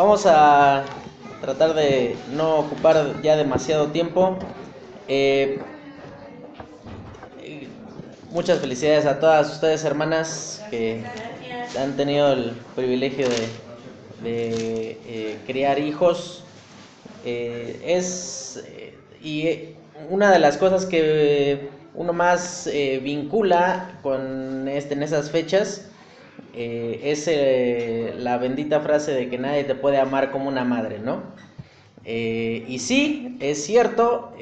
vamos a tratar de no ocupar ya demasiado tiempo. Eh, muchas felicidades a todas ustedes, hermanas, que han tenido el privilegio de, eh, criar hijos. Eh, es y una de las cosas que uno más vincula con este, en esas fechas eh, es eh, la bendita frase de que nadie te puede amar como una madre, ¿no? Eh, y sí, es cierto,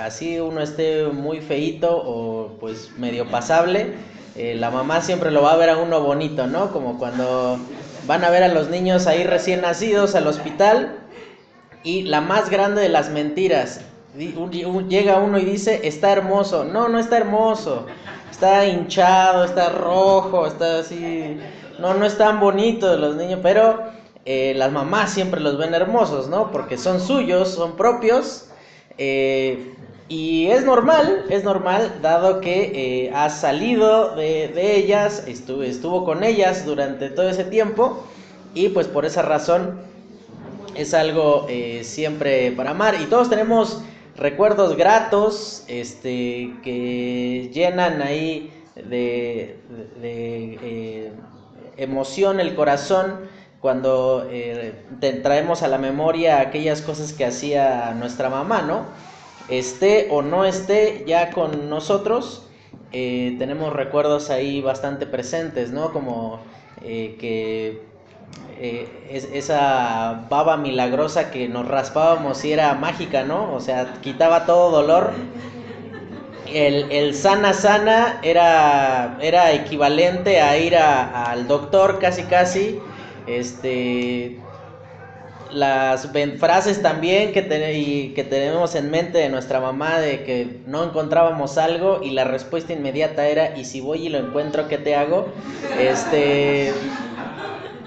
así uno esté muy feito o pues medio pasable, la mamá siempre lo va a ver a uno bonito, ¿no? Como cuando van a ver a los niños ahí recién nacidos al hospital y la más grande de las mentiras, llega uno y dice, está hermoso, no, no está hermoso, está hinchado, está rojo, está así. No, no es tan bonito de los niños, pero eh, las mamás siempre los ven hermosos, ¿no? Porque son suyos, son propios. Eh, y es normal, es normal, dado que eh, has salido de, ellas, estuvo, estuvo con ellas durante todo ese tiempo. Y pues por esa razón es algo siempre para amar. Y todos tenemos recuerdos gratos este, que llenan ahí de, eh, emoción el corazón cuando eh, traemos a la memoria aquellas cosas que hacía nuestra mamá, ¿no? Esté o no esté ya con nosotros, eh, tenemos recuerdos ahí bastante presentes, ¿no? Como que eh, esa baba milagrosa que nos raspábamos y era mágica, ¿no? O sea, quitaba todo dolor. El, sana sana era, era equivalente a ir al doctor casi casi. Este, las frases también que, que tenemos en mente de nuestra mamá de que no encontrábamos algo y la respuesta inmediata era y si voy y lo encuentro qué te hago este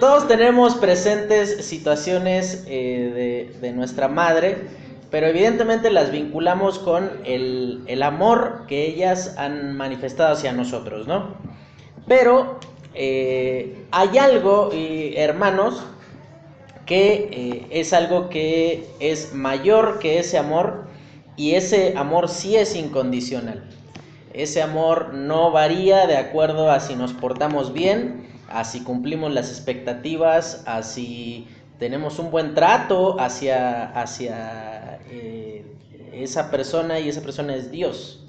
todos tenemos presentes situaciones eh, de, nuestra madre, pero evidentemente las vinculamos con el, amor que ellas han manifestado hacia nosotros, ¿no? Pero eh, hay algo, hermanos, que eh, es algo que es mayor que ese amor y ese amor sí es incondicional. Ese amor no varía de acuerdo a si nos portamos bien así cumplimos las expectativas, así tenemos un buen trato hacia, hacia eh, esa persona y esa persona es Dios.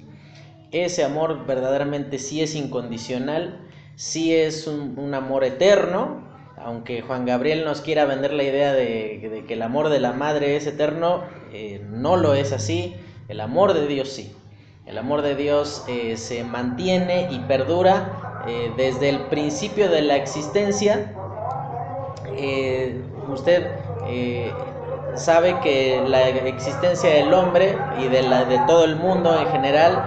Ese amor verdaderamente sí es incondicional, sí es un, amor eterno, aunque Juan Gabriel nos quiera vender la idea de, que el amor de la madre es eterno, eh, no lo es así, el amor de Dios sí. El amor de Dios eh, se mantiene y perdura eh, desde el principio de la existencia, eh, usted eh, sabe que la existencia del hombre y de, la, de todo el mundo en general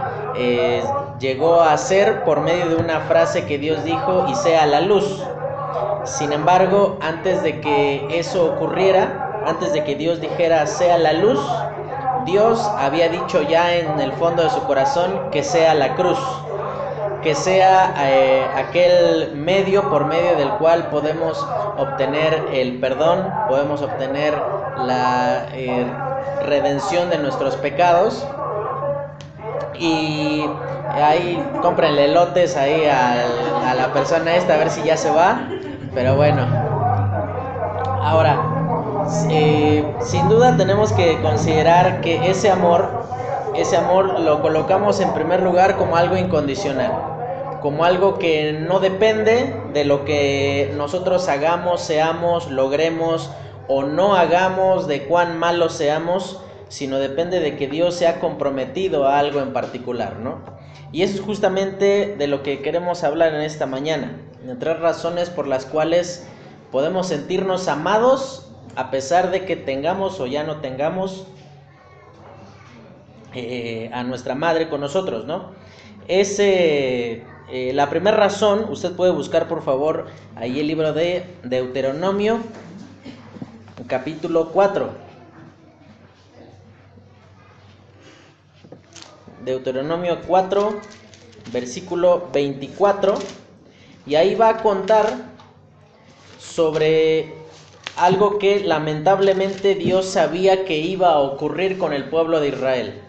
llegó a ser por medio de una frase que Dios dijo y sea la luz. Sin embargo, antes de que eso ocurriera, antes de que Dios dijera sea la luz, Dios había dicho ya en el fondo de su corazón que sea la cruz que sea eh, aquel medio por medio del cual podemos obtener el perdón, podemos obtener la eh, redención de nuestros pecados. Y ahí comprenle lotes ahí a, la persona esta a ver si ya se va. Pero bueno, ahora, eh, sin duda tenemos que considerar que ese amor, ese amor lo colocamos en primer lugar como algo incondicional como algo que no depende de lo que nosotros hagamos, seamos, logremos o no hagamos, de cuán malos seamos, sino depende de que Dios se ha comprometido a algo en particular, ¿no? Y eso es justamente de lo que queremos hablar en esta mañana, de tres razones por las cuales podemos sentirnos amados a pesar de que tengamos o ya no tengamos eh, a nuestra madre con nosotros, ¿no? Ese eh, la primera razón, usted puede buscar por favor ahí el libro de Deuteronomio, capítulo 4. Deuteronomio 4, versículo 24. Y ahí va a contar sobre algo que lamentablemente Dios sabía que iba a ocurrir con el pueblo de Israel.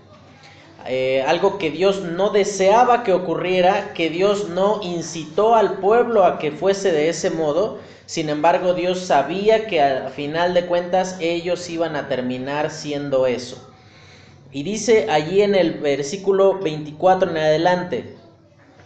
Eh, algo que Dios no deseaba que ocurriera, que Dios no incitó al pueblo a que fuese de ese modo. Sin embargo, Dios sabía que al final de cuentas ellos iban a terminar siendo eso. Y dice allí en el versículo 24 en adelante,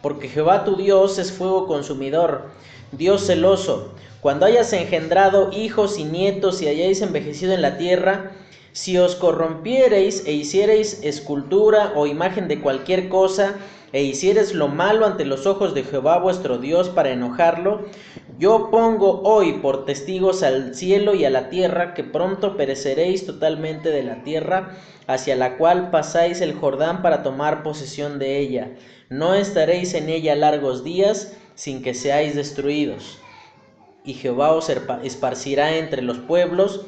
porque Jehová tu Dios es fuego consumidor, Dios celoso. Cuando hayas engendrado hijos y nietos y hayáis envejecido en la tierra, si os corrompiereis e hiciereis escultura o imagen de cualquier cosa, e hiciereis lo malo ante los ojos de Jehová vuestro Dios para enojarlo, yo pongo hoy por testigos al cielo y a la tierra que pronto pereceréis totalmente de la tierra hacia la cual pasáis el Jordán para tomar posesión de ella. No estaréis en ella largos días sin que seáis destruidos. Y Jehová os esparcirá entre los pueblos,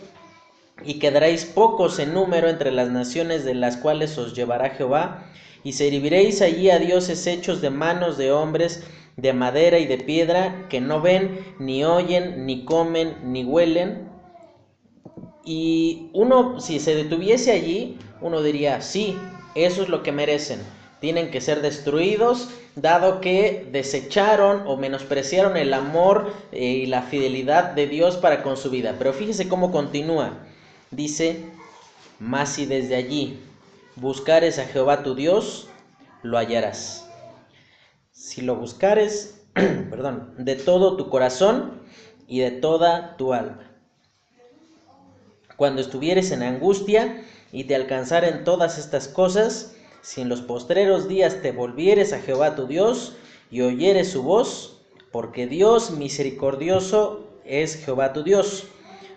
y quedaréis pocos en número entre las naciones de las cuales os llevará Jehová, y serviréis allí a dioses hechos de manos de hombres, de madera y de piedra, que no ven, ni oyen, ni comen, ni huelen. Y uno, si se detuviese allí, uno diría, sí, eso es lo que merecen. Tienen que ser destruidos, dado que desecharon o menospreciaron el amor eh, y la fidelidad de Dios para con su vida. Pero fíjese cómo continúa. Dice, mas si desde allí buscares a Jehová tu Dios, lo hallarás. Si lo buscares, perdón, de todo tu corazón y de toda tu alma. Cuando estuvieres en angustia y te alcanzaren todas estas cosas, si en los postreros días te volvieres a Jehová tu Dios y oyeres su voz, porque Dios misericordioso es Jehová tu Dios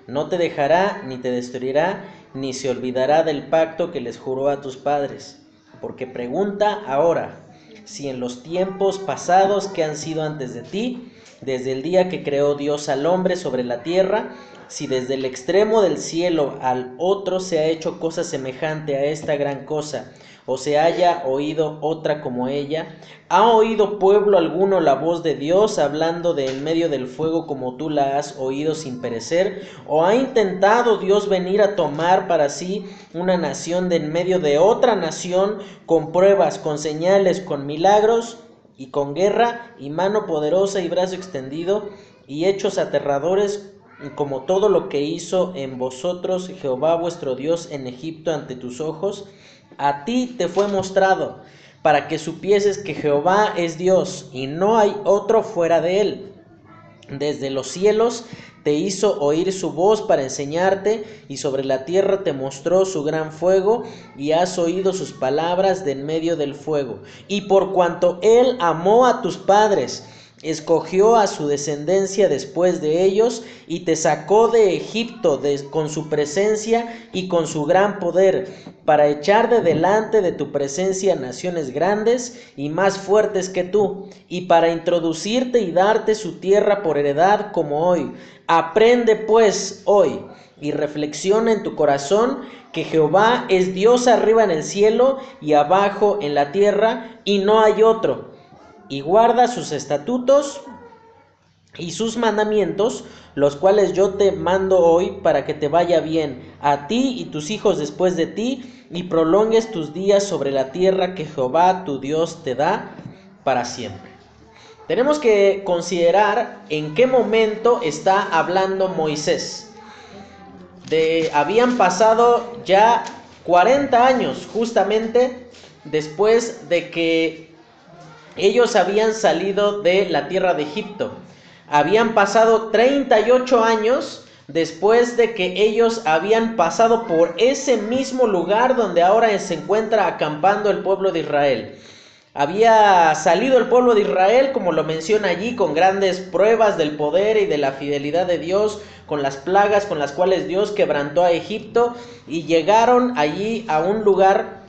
no te dejará ni te destruirá, ni se olvidará del pacto que les juró a tus padres. Porque pregunta ahora, si en los tiempos pasados que han sido antes de ti, desde el día que creó Dios al hombre sobre la tierra, si desde el extremo del cielo al otro se ha hecho cosa semejante a esta gran cosa, o se haya oído otra como ella? ¿Ha oído pueblo alguno la voz de Dios hablando de en medio del fuego como tú la has oído sin perecer? ¿O ha intentado Dios venir a tomar para sí una nación de en medio de otra nación con pruebas, con señales, con milagros y con guerra y mano poderosa y brazo extendido y hechos aterradores como todo lo que hizo en vosotros Jehová vuestro Dios en Egipto ante tus ojos? A ti te fue mostrado para que supieses que Jehová es Dios y no hay otro fuera de él. Desde los cielos te hizo oír su voz para enseñarte y sobre la tierra te mostró su gran fuego y has oído sus palabras de en medio del fuego. Y por cuanto él amó a tus padres, escogió a su descendencia después de ellos y te sacó de Egipto con su presencia y con su gran poder, para echar de delante de tu presencia naciones grandes y más fuertes que tú, y para introducirte y darte su tierra por heredad como hoy. Aprende pues hoy y reflexiona en tu corazón que Jehová es Dios arriba en el cielo y abajo en la tierra, y no hay otro y guarda sus estatutos y sus mandamientos, los cuales yo te mando hoy para que te vaya bien a ti y tus hijos después de ti, y prolongues tus días sobre la tierra que Jehová tu Dios te da para siempre. Tenemos que considerar en qué momento está hablando Moisés. De, habían pasado ya 40 años justamente después de que ellos habían salido de la tierra de Egipto. Habían pasado 38 años después de que ellos habían pasado por ese mismo lugar donde ahora se encuentra acampando el pueblo de Israel. Había salido el pueblo de Israel, como lo menciona allí, con grandes pruebas del poder y de la fidelidad de Dios, con las plagas con las cuales Dios quebrantó a Egipto, y llegaron allí a un lugar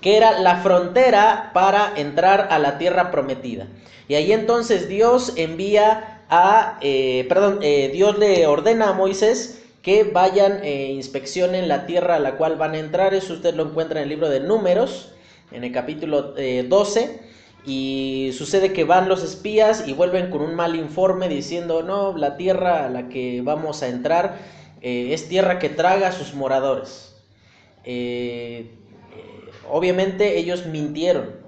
que era la frontera para entrar a la tierra prometida. Y ahí entonces Dios envía a, eh, perdón, eh, Dios le ordena a Moisés que vayan e inspeccionen la tierra a la cual van a entrar. Eso usted lo encuentra en el libro de Números, en el capítulo 12. y sucede que van los espías y vuelven con un mal informe diciendo, no, la tierra a la que vamos a entrar es tierra que traga a sus moradores. Eh, obviamente ellos mintieron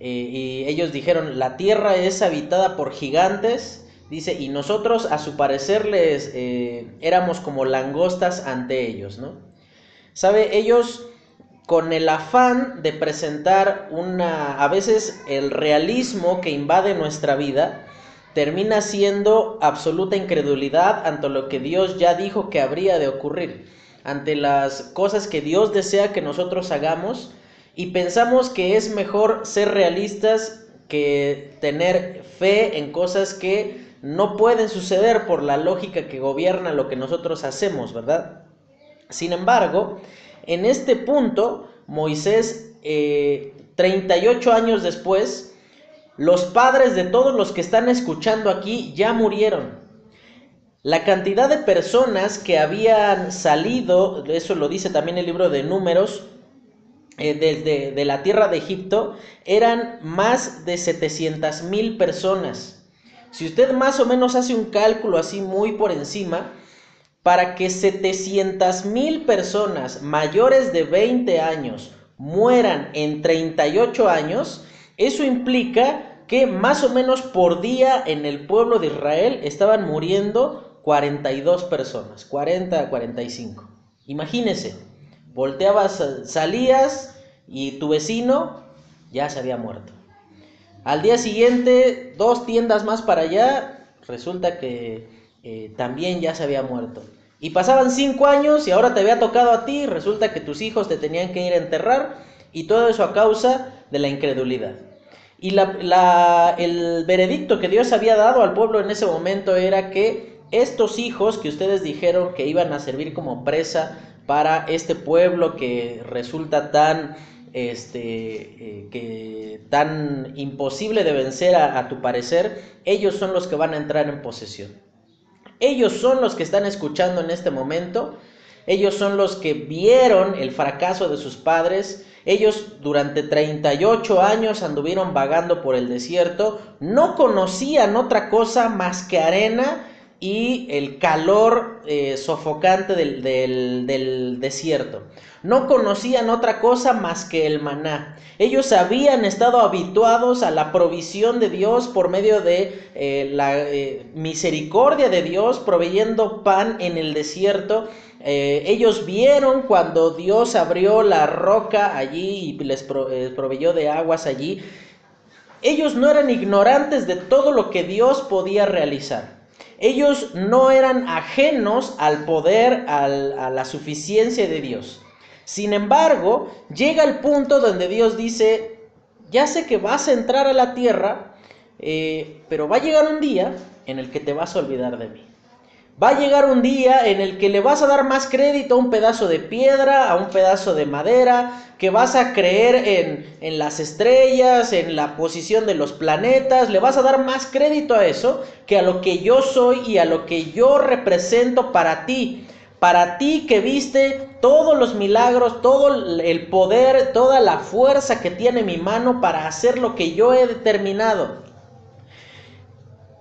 y ellos dijeron, la tierra es habitada por gigantes, dice, y nosotros a su parecer les éramos como langostas ante ellos, ¿no? ¿Sabe? Ellos con el afán de presentar una, a veces el realismo que invade nuestra vida, termina siendo absoluta incredulidad ante lo que Dios ya dijo que habría de ocurrir, ante las cosas que Dios desea que nosotros hagamos y pensamos que es mejor ser realistas que tener fe en cosas que no pueden suceder por la lógica que gobierna lo que nosotros hacemos, ¿verdad? Sin embargo, en este punto, Moisés, 38 eh, años después, los padres de todos los que están escuchando aquí ya murieron. La cantidad de personas que habían salido, eso lo dice también el libro de números, eh, de, la tierra de Egipto, eran más de 700 mil personas. Si usted más o menos hace un cálculo así muy por encima, para que 700 mil personas mayores de 20 años mueran en 38 años, eso implica que más o menos por día en el pueblo de Israel estaban muriendo 42 personas, 40 a 45. Imagínese, volteabas, salías y tu vecino ya se había muerto. Al día siguiente, dos tiendas más para allá, resulta que eh, también ya se había muerto. Y pasaban cinco años y ahora te había tocado a ti, resulta que tus hijos te tenían que ir a enterrar y todo eso a causa de la incredulidad. Y la, el veredicto que Dios había dado al pueblo en ese momento era que estos hijos que ustedes dijeron que iban a servir como presa para este pueblo que resulta tan este, eh, que tan imposible de vencer a, tu parecer, ellos son los que van a entrar en posesión. Ellos son los que están escuchando en este momento. Ellos son los que vieron el fracaso de sus padres. Ellos durante 38 años anduvieron vagando por el desierto. No conocían otra cosa más que arena y el calor eh, sofocante del, del, desierto. No conocían otra cosa más que el maná. Ellos habían estado habituados a la provisión de Dios por medio de eh, la eh, misericordia de Dios, proveyendo pan en el desierto. ellos vieron cuando Dios abrió la roca allí y les proveyó de aguas allí. Ellos no eran ignorantes de todo lo que Dios podía realizar. Ellos no eran ajenos al poder, a la suficiencia de Dios. Sin embargo, llega el punto donde Dios dice, ya sé que vas a entrar a la tierra, eh, pero va a llegar un día en el que te vas a olvidar de mí. Va a llegar un día en el que le vas a dar más crédito a un pedazo de piedra, a un pedazo de madera, que vas a creer en, en, las estrellas, en la posición de los planetas, le vas a dar más crédito a eso que a lo que yo soy y a lo que yo represento para ti. Para ti que viste todos los milagros, todo el poder, toda la fuerza que tiene mi mano para hacer lo que yo he determinado.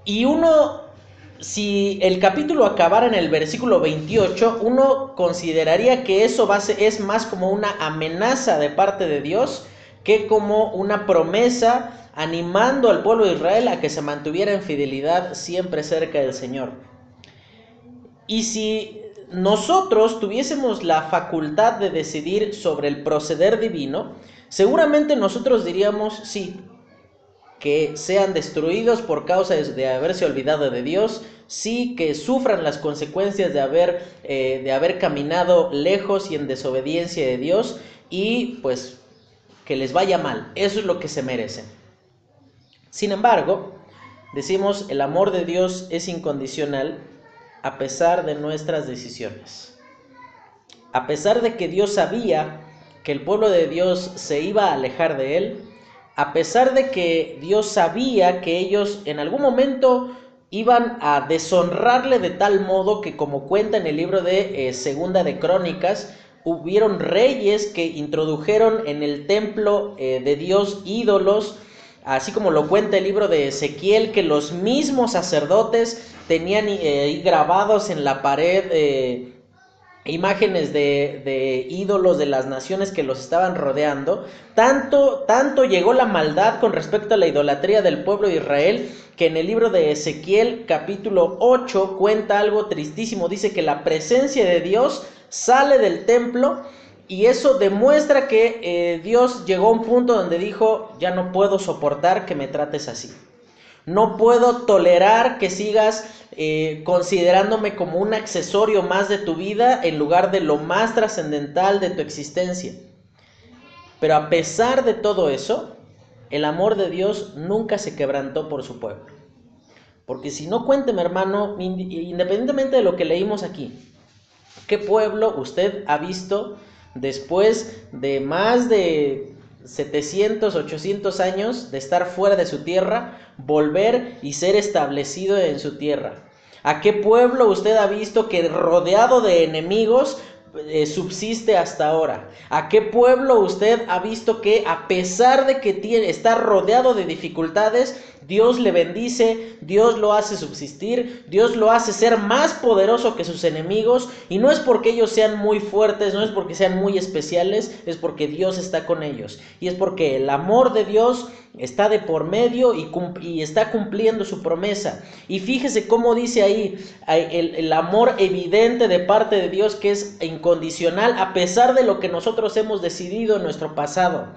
Y uno si el capítulo acabara en el versículo 28, uno consideraría que eso es más como una amenaza de parte de Dios que como una promesa animando al pueblo de Israel a que se mantuviera en fidelidad siempre cerca del Señor. Y si nosotros tuviésemos la facultad de decidir sobre el proceder divino, seguramente nosotros diríamos, sí, que sean destruidos por causa de haberse olvidado de Dios, sí que sufran las consecuencias de haber, eh, de haber caminado lejos y en desobediencia de Dios y pues que les vaya mal. Eso es lo que se merecen. Sin embargo, decimos el amor de Dios es incondicional a pesar de nuestras decisiones. A pesar de que Dios sabía que el pueblo de Dios se iba a alejar de él, a pesar de que Dios sabía que ellos en algún momento iban a deshonrarle de tal modo que como cuenta en el libro de eh, Segunda de Crónicas, hubieron reyes que introdujeron en el templo eh, de Dios ídolos así como lo cuenta el libro de Ezequiel, que los mismos sacerdotes tenían eh, grabados en la pared eh, imágenes de, ídolos de las naciones que los estaban rodeando, tanto, tanto llegó la maldad con respecto a la idolatría del pueblo de Israel, que en el libro de Ezequiel capítulo 8 cuenta algo tristísimo, dice que la presencia de Dios sale del templo y eso demuestra que eh, Dios llegó a un punto donde dijo, ya no puedo soportar que me trates así. No puedo tolerar que sigas eh, considerándome como un accesorio más de tu vida en lugar de lo más trascendental de tu existencia. Pero a pesar de todo eso, el amor de Dios nunca se quebrantó por su pueblo. Porque si no cuénteme, hermano, independientemente de lo que leímos aquí, ¿qué pueblo usted ha visto después de más de 700, 800 años de estar fuera de su tierra, volver y ser establecido en su tierra. ¿A qué pueblo usted ha visto que rodeado de enemigos eh, subsiste hasta ahora? ¿A qué pueblo usted ha visto que a pesar de que tiene, está rodeado de dificultades, Dios le bendice, Dios lo hace subsistir, Dios lo hace ser más poderoso que sus enemigos y no es porque ellos sean muy fuertes, no es porque sean muy especiales, es porque Dios está con ellos y es porque el amor de Dios está de por medio y, está cumpliendo su promesa. Y fíjese cómo dice ahí el, el amor evidente de parte de Dios que es incondicional a pesar de lo que nosotros hemos decidido en nuestro pasado.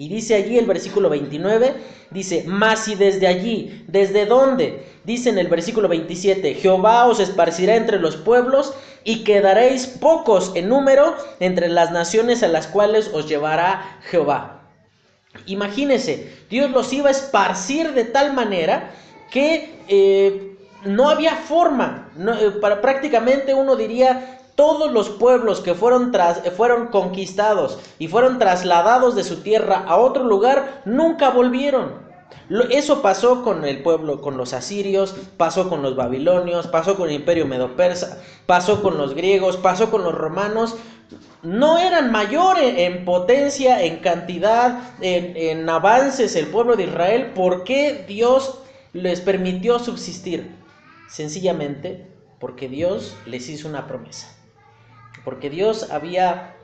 Y dice allí el versículo 29, dice, mas y desde allí, ¿desde dónde? Dice en el versículo 27, Jehová os esparcirá entre los pueblos y quedaréis pocos en número entre las naciones a las cuales os llevará Jehová. Imagínese, Dios los iba a esparcir de tal manera que eh, no había forma, eh, para, prácticamente uno diría todos los pueblos que fueron, tras, fueron conquistados y fueron trasladados de su tierra a otro lugar, nunca volvieron. Eso pasó con el pueblo, con los asirios, pasó con los babilonios, pasó con el imperio medo-persa, pasó con los griegos, pasó con los romanos. No eran mayores en potencia, en cantidad, en, en avances el pueblo de Israel. ¿Por qué Dios les permitió subsistir? Sencillamente porque Dios les hizo una promesa porque Dios había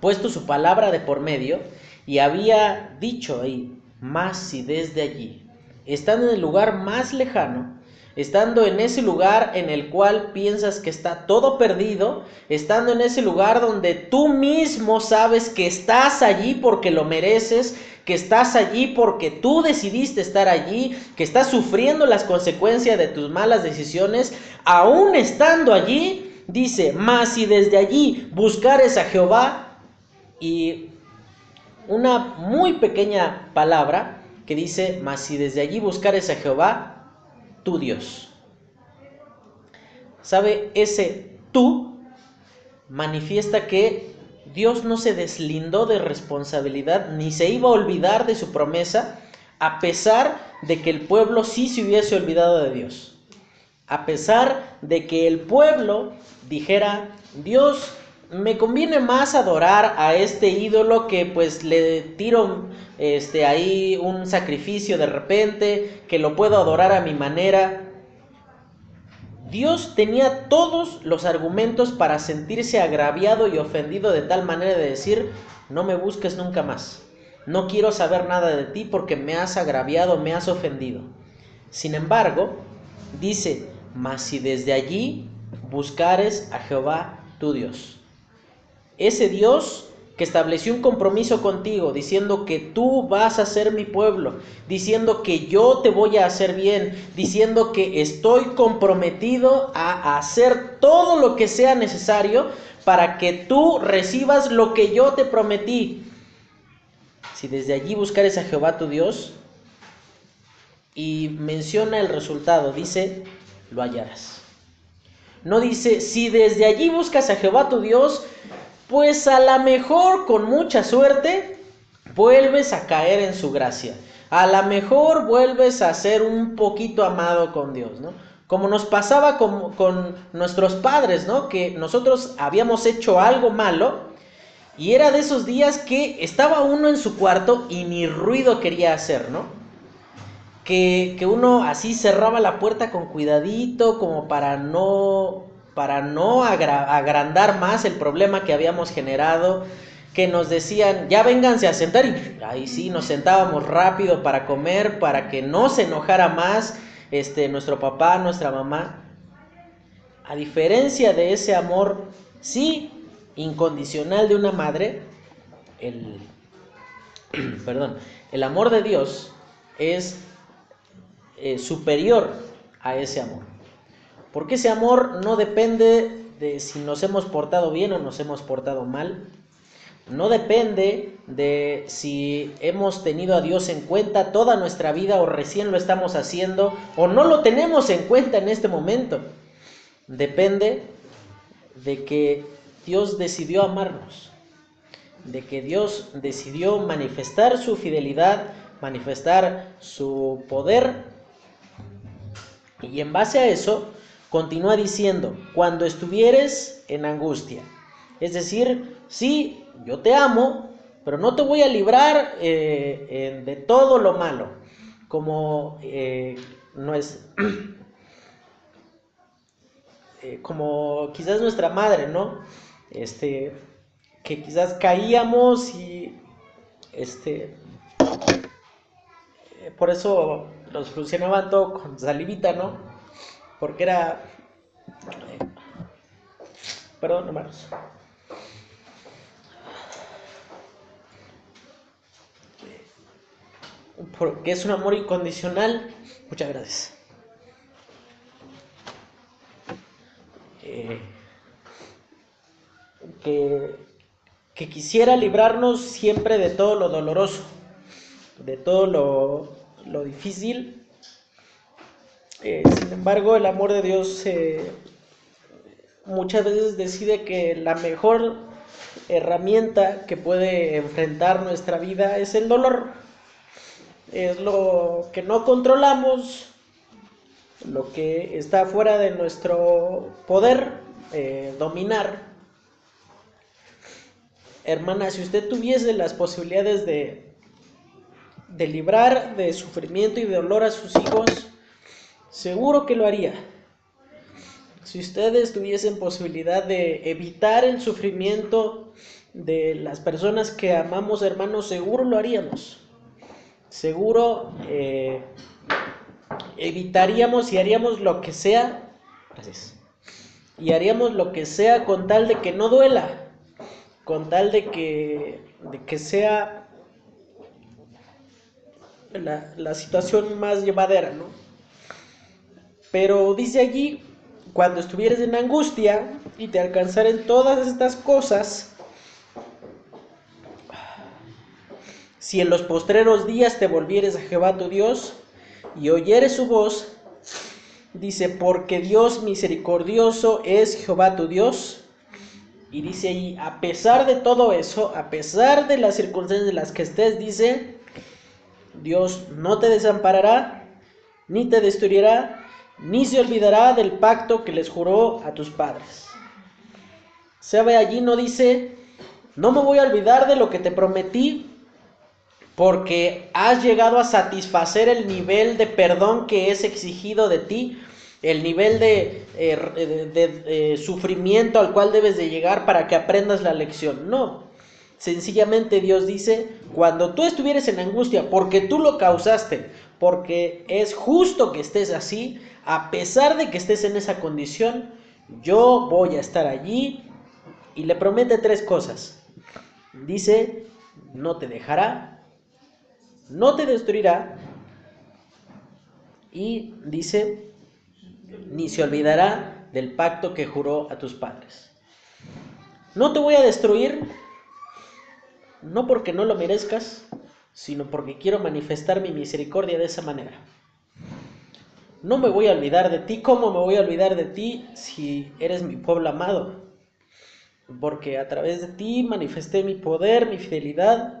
puesto su palabra de por medio y había dicho ahí, más si desde allí, estando en el lugar más lejano, estando en ese lugar en el cual piensas que está todo perdido, estando en ese lugar donde tú mismo sabes que estás allí porque lo mereces, que estás allí porque tú decidiste estar allí, que estás sufriendo las consecuencias de tus malas decisiones, aún estando allí, dice, mas si desde allí buscares a Jehová, y una muy pequeña palabra que dice, mas si desde allí buscares a Jehová, tu Dios. ¿Sabe? Ese tú manifiesta que Dios no se deslindó de responsabilidad ni se iba a olvidar de su promesa, a pesar de que el pueblo sí se hubiese olvidado de Dios. A pesar de que el pueblo dijera, Dios, me conviene más adorar a este ídolo que pues le tiro este ahí un sacrificio de repente, que lo puedo adorar a mi manera. Dios tenía todos los argumentos para sentirse agraviado y ofendido de tal manera de decir, no me busques nunca más. No quiero saber nada de ti porque me has agraviado, me has ofendido. Sin embargo, dice, mas si desde allí buscares a Jehová tu Dios. Ese Dios que estableció un compromiso contigo, diciendo que tú vas a ser mi pueblo, diciendo que yo te voy a hacer bien, diciendo que estoy comprometido a hacer todo lo que sea necesario para que tú recibas lo que yo te prometí. Si desde allí buscares a Jehová tu Dios, y menciona el resultado, dice, lo hallarás. No dice, si desde allí buscas a Jehová tu Dios, pues a lo mejor con mucha suerte vuelves a caer en su gracia. A lo mejor vuelves a ser un poquito amado con Dios, ¿no? Como nos pasaba con, con nuestros padres, ¿no? Que nosotros habíamos hecho algo malo y era de esos días que estaba uno en su cuarto y ni ruido quería hacer, ¿no? Que, uno así cerraba la puerta con cuidadito, como para no, para no agrandar más el problema que habíamos generado, que nos decían, ya vénganse a sentar, y ahí sí, nos sentábamos rápido para comer, para que no se enojara más este, nuestro papá, nuestra mamá. A diferencia de ese amor, sí, incondicional de una madre, el, perdón, el amor de Dios es eh, superior a ese amor. Porque ese amor no depende de si nos hemos portado bien o nos hemos portado mal. No depende de si hemos tenido a Dios en cuenta toda nuestra vida o recién lo estamos haciendo o no lo tenemos en cuenta en este momento. Depende de que Dios decidió amarnos, de que Dios decidió manifestar su fidelidad, manifestar su poder. Y en base a eso, continúa diciendo, cuando estuvieres en angustia. Es decir, sí, yo te amo, pero no te voy a librar eh, de todo lo malo, como eh, no es... Eh, como quizás nuestra madre, ¿no? Este, que quizás caíamos y, este, por eso los solucionaban todo con salivita, ¿no? Porque era, perdón, hermanos. Porque es un amor incondicional. Muchas gracias. Eh, que, quisiera librarnos siempre de todo lo doloroso, de todo lo, difícil. Eh, sin embargo, el amor de Dios eh, muchas veces decide que la mejor herramienta que puede enfrentar nuestra vida es el dolor. Es lo que no controlamos, lo que está fuera de nuestro poder eh, dominar. Hermana, si usted tuviese las posibilidades de, de librar de sufrimiento y de dolor a sus hijos, seguro que lo haría. Si ustedes tuviesen posibilidad de evitar el sufrimiento de las personas que amamos, hermanos, seguro lo haríamos. Seguro eh, evitaríamos y haríamos lo que sea, y haríamos lo que sea con tal de que no duela, con tal de que, de que sea la, situación más llevadera, ¿no? Pero dice allí, cuando estuvieres en angustia y te alcanzaren todas estas cosas, si en los postreros días te volvieres a Jehová tu Dios, y oyeres su voz, dice, porque Dios misericordioso es Jehová tu Dios. Y dice ahí, a pesar de todo eso, a pesar de las circunstancias en las que estés, dice, Dios no te desamparará, ni te destruirá, ni se olvidará del pacto que les juró a tus padres. ve allí no dice, no me voy a olvidar de lo que te prometí, porque has llegado a satisfacer el nivel de perdón que es exigido de ti, el nivel de, eh, sufrimiento al cual debes de llegar para que aprendas la lección. No, sencillamente Dios dice, cuando tú estuvieres en angustia, porque tú lo causaste, porque es justo que estés así, a pesar de que estés en esa condición, yo voy a estar allí y le promete tres cosas. Dice, no te dejará, no te destruirá y dice, ni se olvidará del pacto que juró a tus padres. No te voy a destruir, no porque no lo merezcas, sino porque quiero manifestar mi misericordia de esa manera. No me voy a olvidar de ti, ¿cómo me voy a olvidar de ti si eres mi pueblo amado? Porque a través de ti manifesté mi poder, mi fidelidad,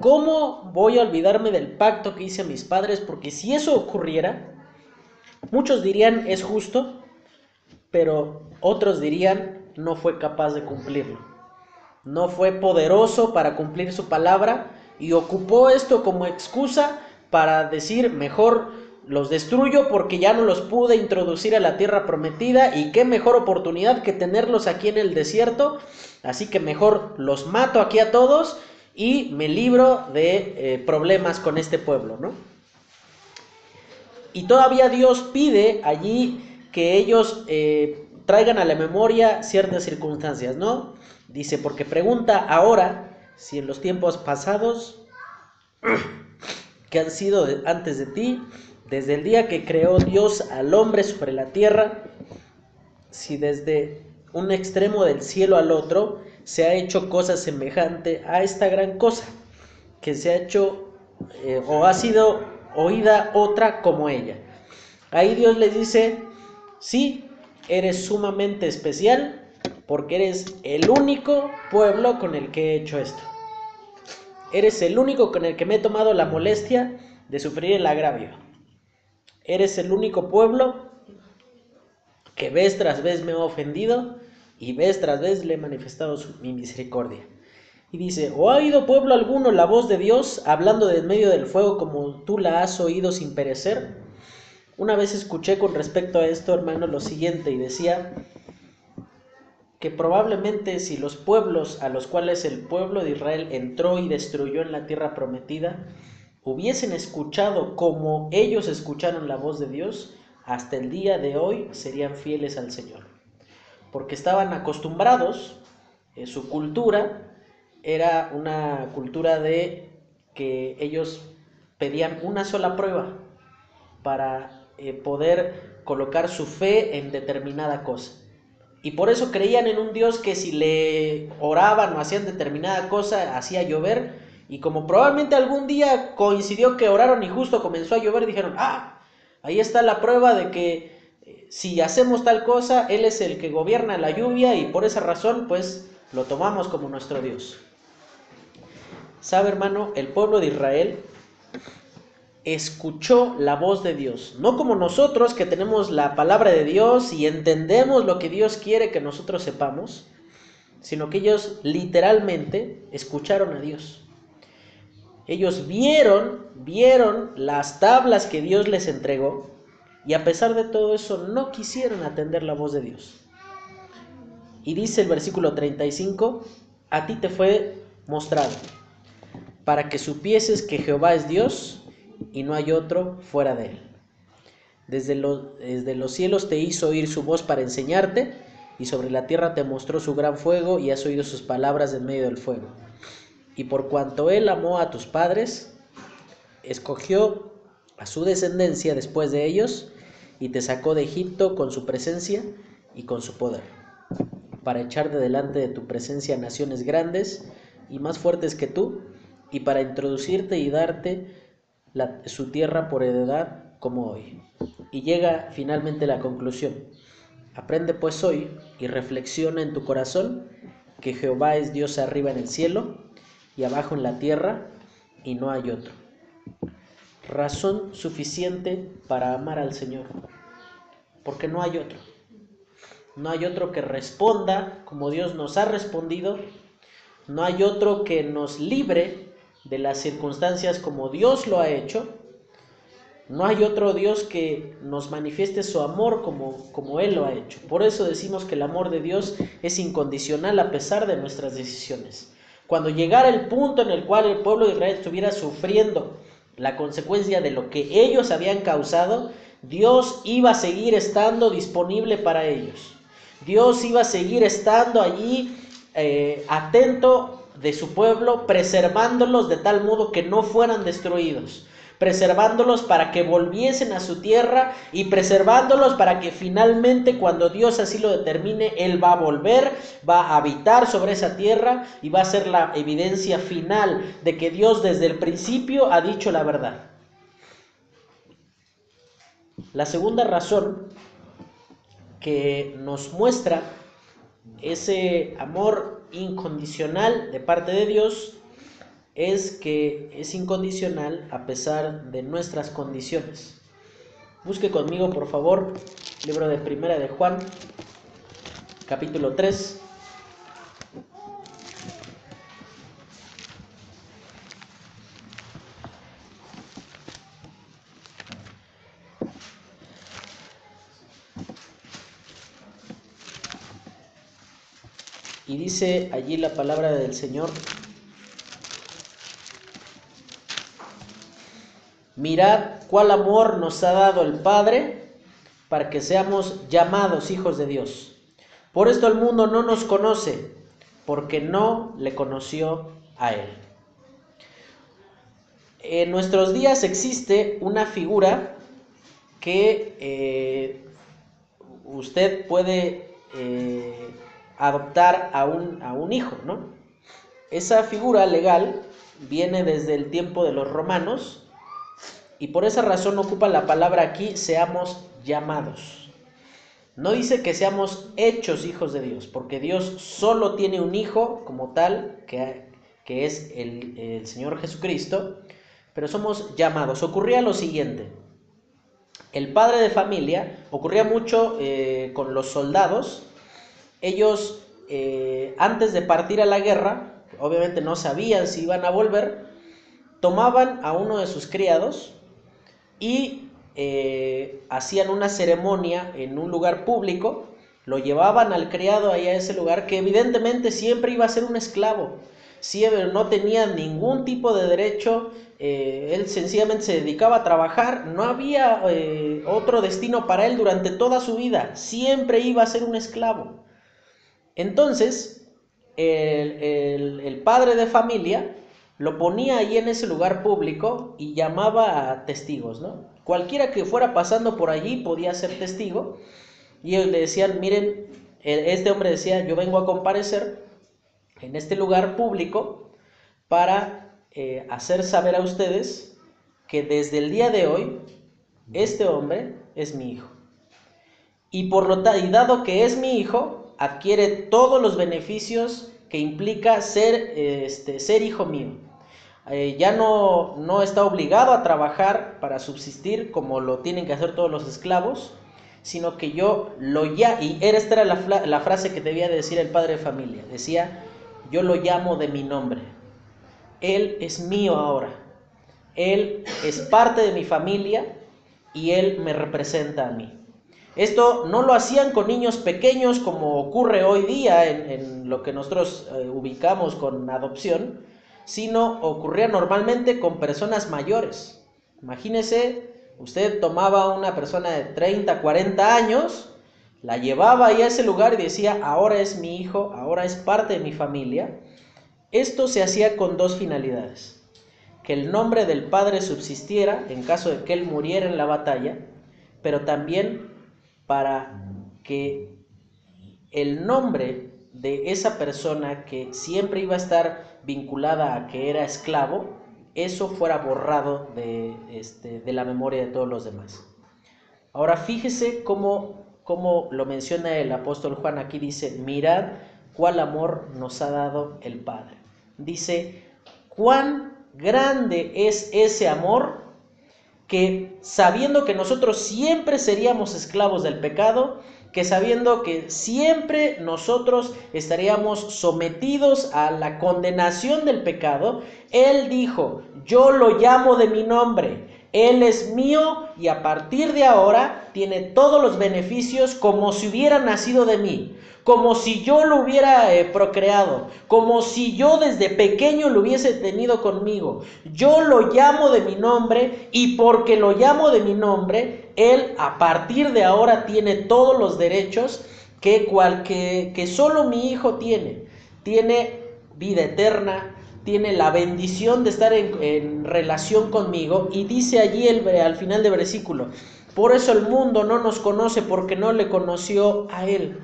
¿Cómo voy a olvidarme del pacto que hice a mis padres? Porque si eso ocurriera, muchos dirían es justo, pero otros dirían no fue capaz de cumplirlo. No fue poderoso para cumplir su palabra y ocupó esto como excusa para decir, mejor los destruyo porque ya no los pude introducir a la tierra prometida y qué mejor oportunidad que tenerlos aquí en el desierto. Así que mejor los mato aquí a todos y me libro de eh, problemas con este pueblo, ¿no? Y todavía Dios pide allí que ellos eh, traigan a la memoria ciertas circunstancias, ¿no? Dice, porque pregunta ahora si en los tiempos pasados que han sido antes de ti, desde el día que creó Dios al hombre sobre la tierra, si desde un extremo del cielo al otro se ha hecho cosa semejante a esta gran cosa, que se ha hecho eh, o ha sido oída otra como ella. Ahí Dios les dice, sí, eres sumamente especial porque eres el único pueblo con el que he hecho esto. Eres el único con el que me he tomado la molestia de sufrir el agravio. Eres el único pueblo que vez tras vez me ha ofendido y vez tras vez le he manifestado mi misericordia. Y dice, ¿o ha oído pueblo alguno la voz de Dios hablando de en medio del fuego como tú la has oído sin perecer? Una vez escuché con respecto a esto, hermano, lo siguiente y decía que probablemente si los pueblos a los cuales el pueblo de Israel entró y destruyó en la tierra prometida, hubiesen escuchado como ellos escucharon la voz de Dios, hasta el día de hoy serían fieles al Señor. Porque estaban acostumbrados, en su cultura era una cultura de que ellos pedían una sola prueba para eh, poder colocar su fe en determinada cosa. Y por eso creían en un Dios que si le oraban o hacían determinada cosa, hacía llover y como probablemente algún día coincidió que oraron y justo comenzó a llover, dijeron, ah, ahí está la prueba de que eh, si hacemos tal cosa, Él es el que gobierna la lluvia y por esa razón pues lo tomamos como nuestro Dios. ¿Sabe hermano? El pueblo de Israel escuchó la voz de Dios, no como nosotros que tenemos la palabra de Dios y entendemos lo que Dios quiere que nosotros sepamos, sino que ellos literalmente escucharon a Dios. Ellos vieron, vieron las tablas que Dios les entregó y a pesar de todo eso no quisieron atender la voz de Dios. Y dice el versículo 35, a ti te fue mostrado, para que supieses que Jehová es Dios y no hay otro fuera de él. Desde, desde los cielos te hizo oír su voz para enseñarte, y sobre la tierra te mostró su gran fuego, y has oído sus palabras en medio del fuego. Y por cuanto él amó a tus padres, escogió a su descendencia después de ellos y te sacó de Egipto con su presencia y con su poder, para echar de delante de tu presencia naciones grandes y más fuertes que tú, y para introducirte y darte su tierra por heredad como hoy. Y llega finalmente la conclusión. Aprende pues hoy y reflexiona en tu corazón que Jehová es Dios arriba en el cielo y abajo en la tierra y no hay otro. Razón suficiente para amar al Señor, porque no hay otro. No hay otro que responda como Dios nos ha respondido. No hay otro que nos libre de las circunstancias como Dios lo ha hecho. No hay otro Dios que nos manifieste su amor como, como Él lo ha hecho. Por eso decimos que el amor de Dios es incondicional a pesar de nuestras decisiones. Cuando llegara el punto en el cual el pueblo de Israel estuviera sufriendo la consecuencia de lo que ellos habían causado, Dios iba a seguir estando disponible para ellos. Dios iba a seguir estando allí eh, atento de su pueblo, preservándolos de tal modo que no fueran destruidos preservándolos para que volviesen a su tierra y preservándolos para que finalmente cuando Dios así lo determine, Él va a volver, va a habitar sobre esa tierra y va a ser la evidencia final de que Dios desde el principio ha dicho la verdad. La segunda razón que nos muestra ese amor incondicional de parte de Dios es que es incondicional a pesar de nuestras condiciones. Busque conmigo, por favor, libro de Primera de Juan, capítulo 3. Dice allí la palabra del Señor. Mirad cuál amor nos ha dado el Padre para que seamos llamados hijos de Dios. Por esto el mundo no nos conoce, porque no le conoció a Él. En nuestros días existe una figura que eh, usted puede eh, adoptar a un, a un hijo, ¿no? Esa figura legal viene desde el tiempo de los romanos y por esa razón ocupa la palabra aquí, seamos llamados. No dice que seamos hechos hijos de Dios, porque Dios solo tiene un hijo como tal, que, que es el, el Señor Jesucristo, pero somos llamados. Ocurría lo siguiente. El padre de familia, ocurría mucho eh, con los soldados, ellos eh, antes de partir a la guerra, obviamente no sabían si iban a volver, tomaban a uno de sus criados y eh, hacían una ceremonia en un lugar público, lo llevaban al criado ahí a ese lugar, que evidentemente siempre iba a ser un esclavo, siempre no tenía ningún tipo de derecho, eh, él sencillamente se dedicaba a trabajar, no había otro destino para él durante toda su vida, siempre iba a ser un esclavo. Entonces, el, padre de familia lo ponía ahí en ese lugar público y llamaba a testigos, ¿no? Cualquiera que fuera pasando por allí podía ser testigo y le decían, miren, e, este hombre decía, yo vengo a comparecer en este lugar público para eh, hacer saber a ustedes que desde el día de hoy este hombre es mi hijo. Y por lo tanto, y dado que es mi hijo, adquiere todos los beneficios que implica ser, este, ser hijo mío. Eh, ya no, no está obligado a trabajar para subsistir como lo tienen que hacer todos los esclavos, sino que yo lo ya, y esta era la, la frase que debía decir el padre de familia, decía, yo lo llamo de mi nombre, él es mío ahora, él es parte de mi familia y él me representa a mí. Esto no lo hacían con niños pequeños como ocurre hoy día en, lo que nosotros eh, ubicamos con adopción, sino ocurría normalmente con personas mayores. Imagínese, usted tomaba a una persona de 30, 40 años, la llevaba ahí a ese lugar y decía, ahora es mi hijo, ahora es parte de mi familia. Esto se hacía con dos finalidades. Que el nombre del padre subsistiera en caso de que él muriera en la batalla, pero también para que el nombre de esa persona que siempre iba a estar vinculada a que era esclavo, eso fuera borrado de, este, de la memoria de todos los demás. Ahora fíjese cómo, cómo lo menciona el apóstol Juan aquí, dice, mirad cuál amor nos ha dado el Padre. Dice, cuán grande es ese amor que sabiendo que nosotros siempre seríamos esclavos del pecado, que sabiendo que siempre nosotros estaríamos sometidos a la condenación del pecado, Él dijo, yo lo llamo de mi nombre, Él es mío y a partir de ahora tiene todos los beneficios como si hubiera nacido de mí como si yo lo hubiera eh, procreado, como si yo desde pequeño lo hubiese tenido conmigo. Yo lo llamo de mi nombre y porque lo llamo de mi nombre, Él a partir de ahora tiene todos los derechos que, cual, que, solo mi hijo tiene. Tiene vida eterna, tiene la bendición de estar en, relación conmigo y dice allí al final del versículo, por eso el mundo no nos conoce porque no le conoció a Él.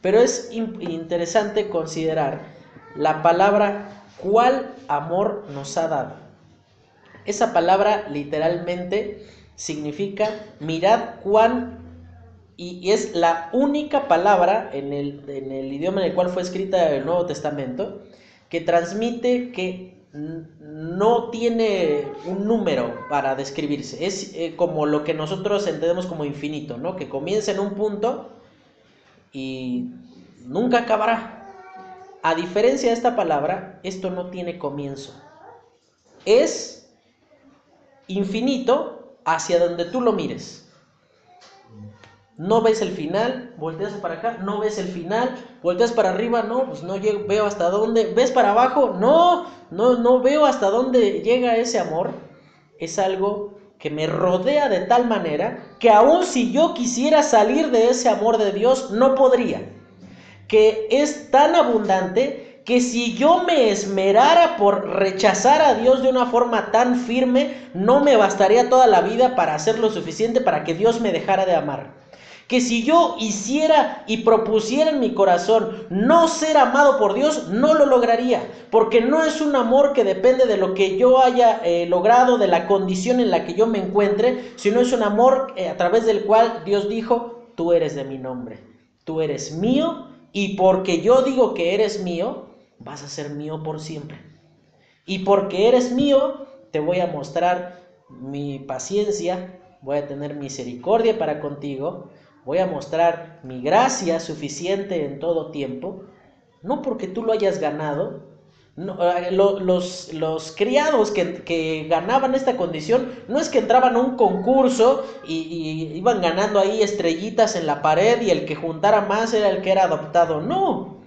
Pero es interesante considerar la palabra cuál amor nos ha dado. Esa palabra literalmente significa mirad cuán y, es la única palabra en el, en el, idioma en el cual fue escrita el Nuevo Testamento que transmite que no tiene un número para describirse. Es eh, como lo que nosotros entendemos como infinito, ¿no? Que comienza en un punto y nunca acabará. A diferencia de esta palabra, esto no tiene comienzo. Es infinito hacia donde tú lo mires. no ves el final, volteas para acá, no ves el final, volteas para arriba, no, pues no llego, veo hasta dónde, ves para abajo, no, no, no veo hasta dónde llega ese amor, es algo que me rodea de tal manera que aun si yo quisiera salir de ese amor de Dios, no podría, que es tan abundante que si yo me esmerara por rechazar a Dios de una forma tan firme, no me bastaría toda la vida para hacer lo suficiente para que Dios me dejara de amar que si yo hiciera y propusiera en mi corazón no ser amado por Dios, no lo lograría, porque no es un amor que depende de lo que yo haya eh, logrado, de la condición en la que yo me encuentre, sino es un amor eh, a través del cual Dios dijo, tú eres de mi nombre, tú eres mío, y porque yo digo que eres mío, vas a ser mío por siempre. Y porque eres mío, te voy a mostrar mi paciencia, voy a tener misericordia para contigo, voy a mostrar mi gracia suficiente en todo tiempo, no porque tú lo hayas ganado. Eh, los, los, criados que, ganaban esta condición no es que entraban a un concurso y, y iban ganando ahí estrellitas en la pared y el que juntara más era el que era adoptado, no.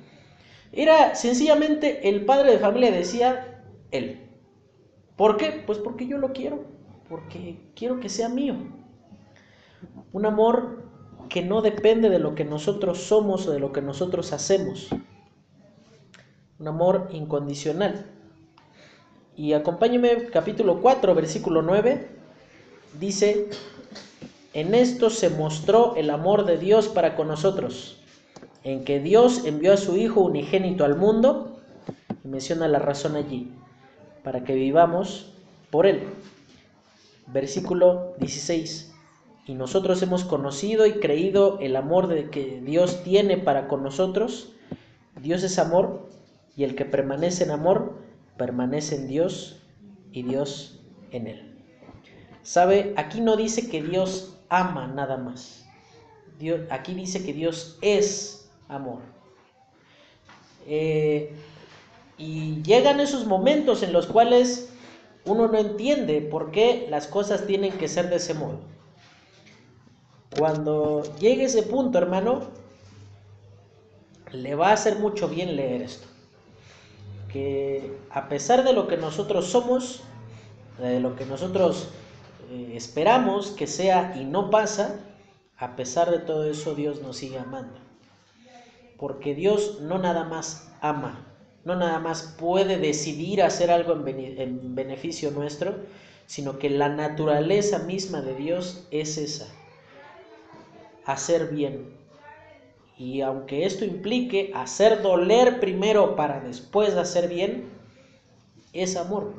Era sencillamente el padre de familia decía él. ¿Por qué? Pues porque yo lo quiero, porque quiero que sea mío. Un amor que no depende de lo que nosotros somos o de lo que nosotros hacemos. Un amor incondicional. Y acompáñeme, capítulo 4, versículo 9, dice, en esto se mostró el amor de Dios para con nosotros, en que Dios envió a su Hijo unigénito al mundo, y menciona la razón allí, para que vivamos por Él. Versículo 16 y nosotros hemos conocido y creído el amor de que Dios tiene para con nosotros. Dios es amor y el que permanece en amor permanece en Dios y Dios en él. ¿Sabe? Aquí no dice que Dios ama nada más. Aquí dice que Dios es amor. Eh, y llegan esos momentos en los cuales uno no entiende por qué las cosas tienen que ser de ese modo. Cuando llegue ese punto, hermano, le va a hacer mucho bien leer esto. Que a pesar de lo que nosotros somos, de lo que nosotros eh, esperamos que sea y no pasa, a pesar de todo eso Dios nos sigue amando. Porque Dios no nada más ama, no nada más puede decidir hacer algo en beneficio nuestro, sino que la naturaleza misma de Dios es esa hacer bien. Y aunque esto implique hacer doler primero para después hacer bien, es amor.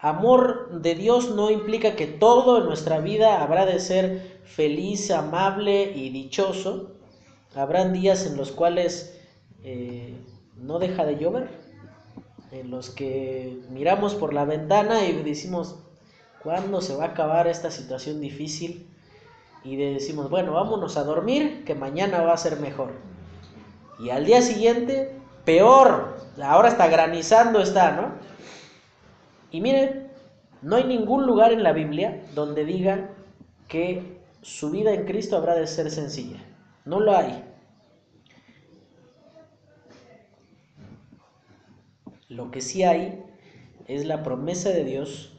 Amor de Dios no implica que todo en nuestra vida habrá de ser feliz, amable y dichoso. Habrán días en los cuales eh, no deja de llover, en los que miramos por la ventana y decimos, ¿cuándo se va a acabar esta situación difícil? Y decimos, bueno, vámonos a dormir, que mañana va a ser mejor. Y al día siguiente, peor, ahora está granizando está, ¿no? Y miren, no hay ningún lugar en la Biblia donde diga que su vida en Cristo habrá de ser sencilla. No lo hay. Lo que sí hay es la promesa de Dios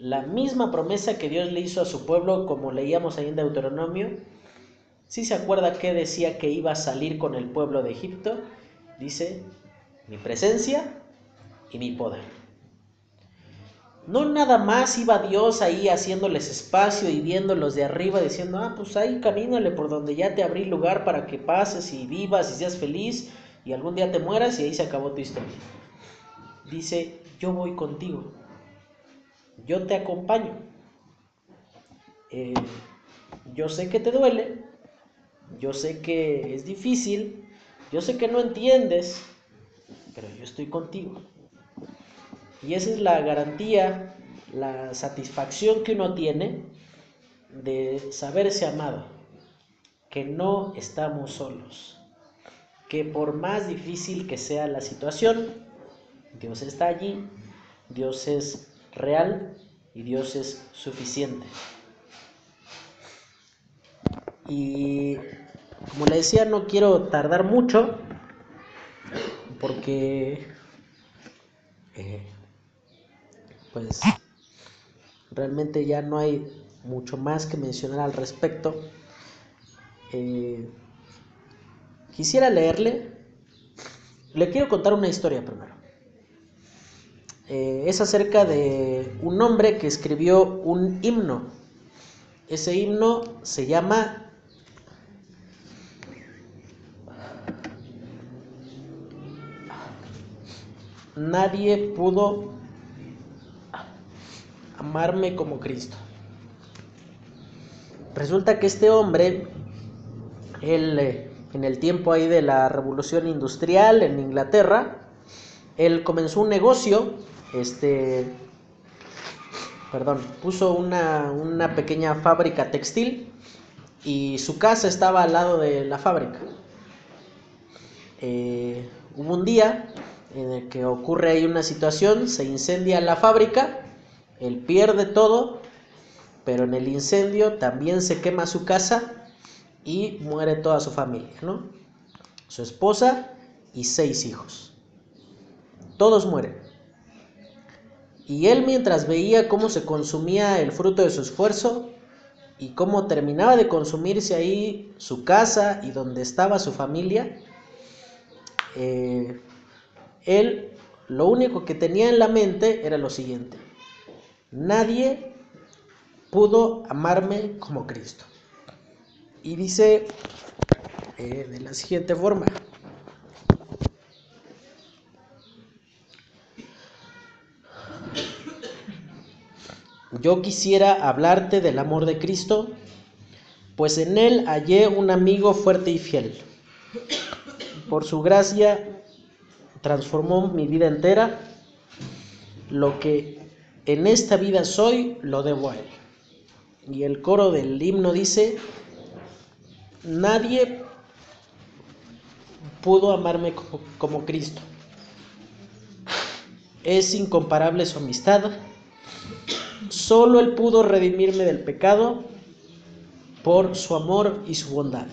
la misma promesa que Dios le hizo a su pueblo, como leíamos ahí en Deuteronomio. Si se acuerda que decía que iba a salir con el pueblo de Egipto, dice, mi presencia y mi poder. No nada más iba Dios ahí haciéndoles espacio y viéndolos de arriba diciendo, ah, pues ahí camínale por donde ya te abrí lugar para que pases y vivas y seas feliz y algún día te mueras y ahí se acabó tu historia. Dice, yo voy contigo yo te acompaño. Eh, yo sé que te duele, yo sé que es difícil, yo sé que no entiendes, pero yo estoy contigo. Y esa es la garantía, la satisfacción que uno tiene de saberse amado, que no estamos solos, que por más difícil que sea la situación, Dios está allí, Dios es real y Dios es suficiente. Y como le decía, no quiero tardar mucho porque eh, pues realmente ya no hay mucho más que mencionar al respecto. Eh, quisiera leerle, le quiero contar una historia primero. Eh, es acerca de un hombre que escribió un himno. Ese himno se llama Nadie pudo amarme como Cristo. Resulta que este hombre, él eh, en el tiempo ahí de la revolución industrial en Inglaterra, él comenzó un negocio, este, perdón, puso una, una pequeña fábrica textil y su casa estaba al lado de la fábrica. Eh, hubo un día en el que ocurre ahí una situación, se incendia la fábrica, él pierde todo, pero en el incendio también se quema su casa y muere toda su familia, ¿no? Su esposa y seis hijos. Todos mueren. Y él mientras veía cómo se consumía el fruto de su esfuerzo y cómo terminaba de consumirse ahí su casa y donde estaba su familia, eh, él lo único que tenía en la mente era lo siguiente. Nadie pudo amarme como Cristo. Y dice eh, de la siguiente forma. Yo quisiera hablarte del amor de Cristo, pues en Él hallé un amigo fuerte y fiel. Por su gracia transformó mi vida entera. Lo que en esta vida soy, lo debo a Él. Y el coro del himno dice, nadie pudo amarme como, Cristo. Es incomparable su amistad. Solo Él pudo redimirme del pecado por su amor y su bondad.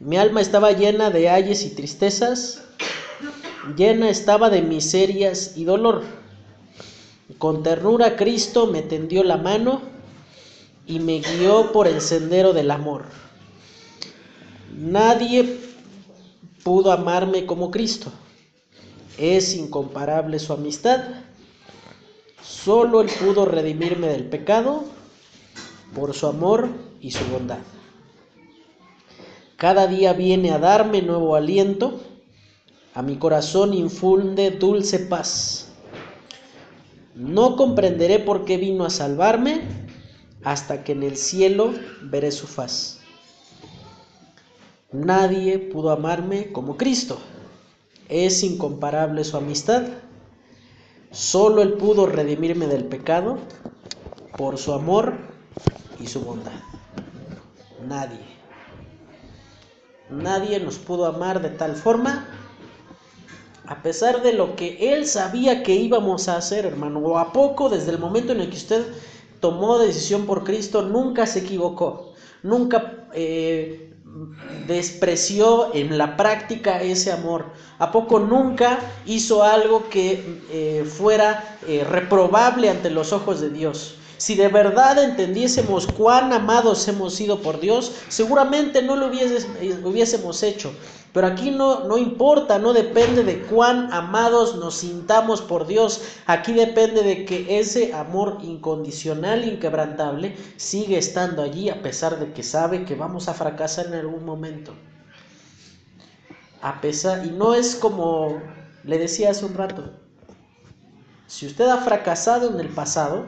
Mi alma estaba llena de ayes y tristezas, llena estaba de miserias y dolor. Con ternura Cristo me tendió la mano y me guió por el sendero del amor. Nadie pudo amarme como Cristo. Es incomparable su amistad. Solo Él pudo redimirme del pecado por su amor y su bondad. Cada día viene a darme nuevo aliento, a mi corazón infunde dulce paz. No comprenderé por qué vino a salvarme hasta que en el cielo veré su faz. Nadie pudo amarme como Cristo. Es incomparable su amistad. Solo Él pudo redimirme del pecado por su amor y su bondad. Nadie. Nadie nos pudo amar de tal forma, a pesar de lo que Él sabía que íbamos a hacer, hermano. O a poco, desde el momento en el que usted tomó decisión por Cristo, nunca se equivocó, nunca eh, despreció en la práctica ese amor. ¿A poco nunca hizo algo que eh, fuera eh, reprobable ante los ojos de Dios? Si de verdad entendiésemos cuán amados hemos sido por Dios, seguramente no lo hubiésemos hecho. Pero aquí no, no importa, no depende de cuán amados nos sintamos por Dios. Aquí depende de que ese amor incondicional, inquebrantable, sigue estando allí a pesar de que sabe que vamos a fracasar en algún momento. A pesar, y no es como le decía hace un rato, si usted ha fracasado en el pasado,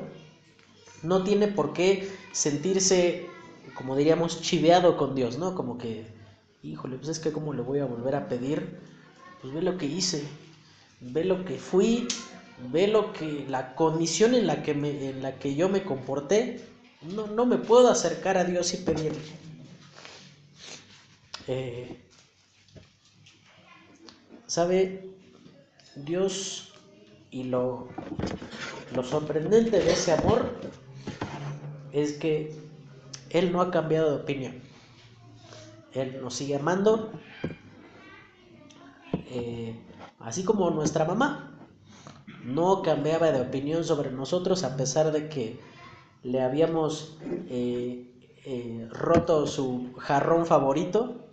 no tiene por qué sentirse, como diríamos, chiveado con Dios, ¿no? Como que, híjole, pues es que cómo le voy a volver a pedir, pues ve lo que hice, ve lo que fui, ve lo que, la condición en la que, me, en la que yo me comporté, no, no me puedo acercar a Dios y pedirle. Eh, ¿Sabe? Dios y lo, lo sorprendente de ese amor es que Él no ha cambiado de opinión. Él nos sigue amando, eh, así como nuestra mamá no cambiaba de opinión sobre nosotros a pesar de que le habíamos eh, eh, roto su jarrón favorito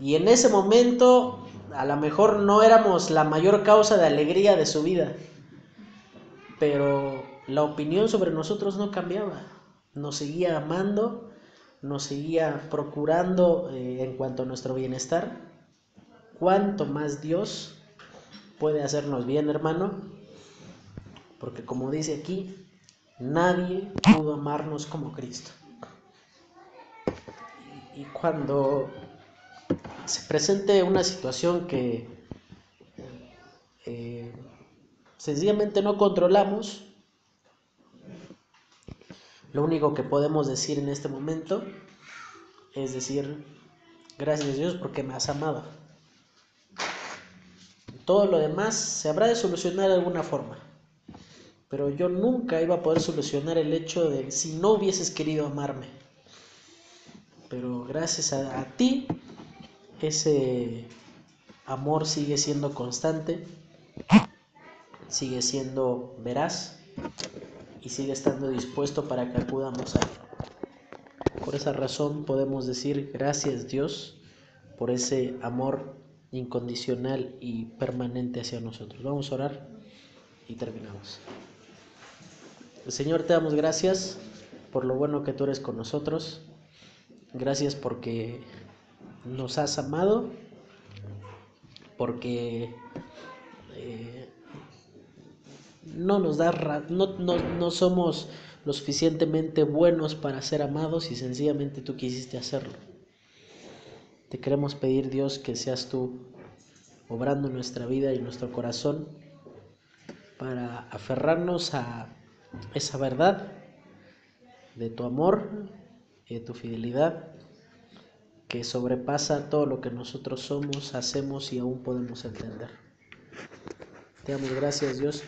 y en ese momento a lo mejor no éramos la mayor causa de alegría de su vida, pero la opinión sobre nosotros no cambiaba, nos seguía amando, nos seguía procurando en cuanto a nuestro bienestar cuánto más Dios puede hacernos bien, hermano. Porque como dice aquí, nadie pudo amarnos como Cristo. Y cuando se presente una situación que eh, sencillamente no controlamos, lo único que podemos decir en este momento es decir, gracias Dios porque me has amado. Todo lo demás se habrá de solucionar de alguna forma. Pero yo nunca iba a poder solucionar el hecho de si no hubieses querido amarme. Pero gracias a, a ti, ese amor sigue siendo constante, sigue siendo veraz y sigue estando dispuesto para que acudamos a él. Por esa razón podemos decir gracias Dios por ese amor incondicional y permanente hacia nosotros. Vamos a orar y terminamos. Señor, te damos gracias por lo bueno que tú eres con nosotros. Gracias porque nos has amado, porque eh, no nos da no, no, no somos lo suficientemente buenos para ser amados y sencillamente tú quisiste hacerlo. Te queremos pedir, Dios, que seas tú obrando nuestra vida y nuestro corazón para aferrarnos a esa verdad de tu amor y de tu fidelidad que sobrepasa todo lo que nosotros somos, hacemos y aún podemos entender. Te damos gracias, Dios.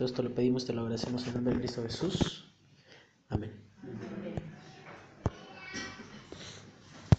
Todo esto lo pedimos, te lo agradecemos en el nombre de Cristo Jesús. Amén.